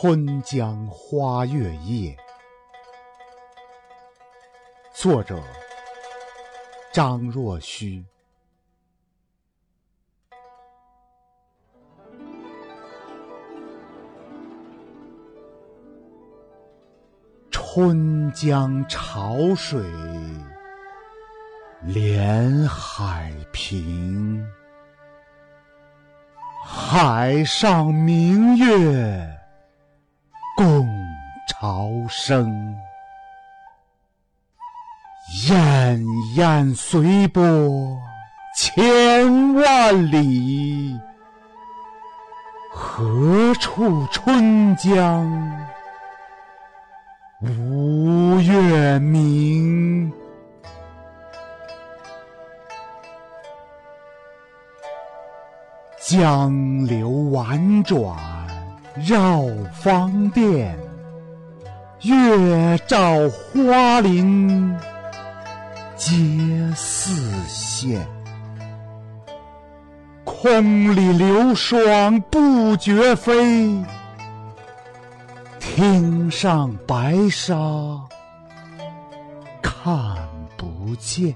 春江花月夜，作者张若虚。春江潮水连海平。海上明月潮生，滟滟随波千万里。何处春江无月明？江流宛转绕芳甸，月照花林皆似霰。空里流霜不觉飞，汀上白沙看不见。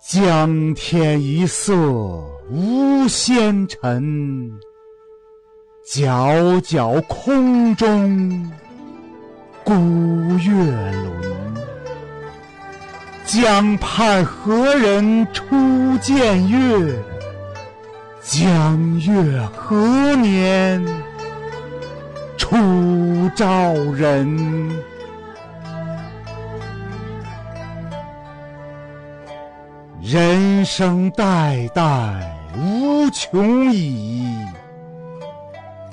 江天一色无纤尘，皎皎空中孤月轮。江畔何人初见月？江月何年初照人？人生代代无穷已，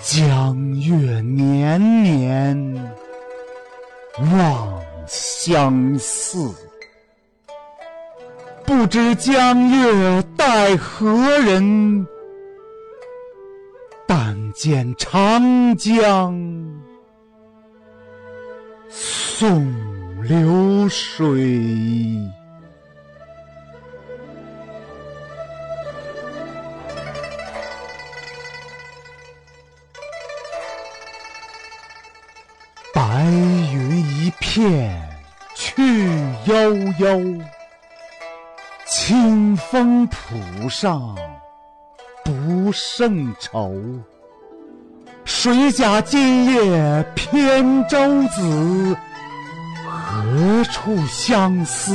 江月年年望相似。不知江月待何人？但见长江送流水。片去悠悠，清风浦上不胜愁。谁家今夜扁舟子？何处相思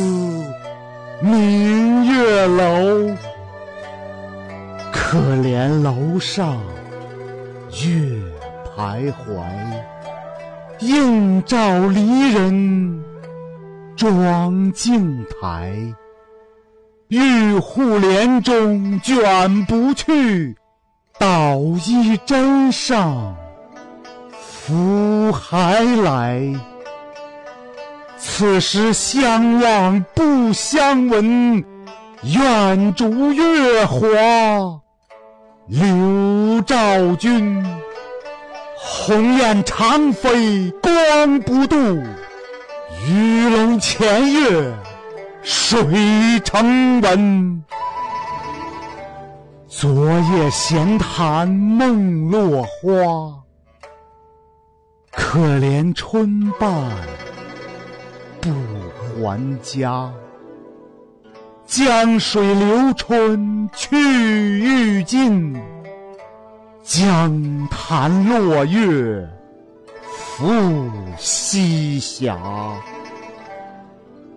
明月楼？可怜楼上月徘徊。映照离人妆镜台，玉户帘中卷不去，捣衣砧上拂还来。此时相望不相闻，愿逐月华流照君。鸿雁长飞光不度，鱼龙潜跃水成文。昨夜闲谈梦落花，可怜春半不还家。江水流春去欲尽。江潭落月复西斜，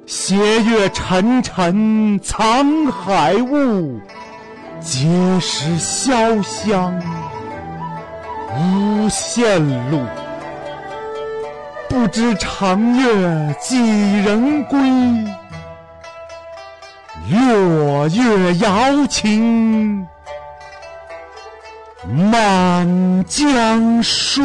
斜月沉沉藏海雾，碣石潇湘无限路。不知长月几人归？落月摇情。满江树。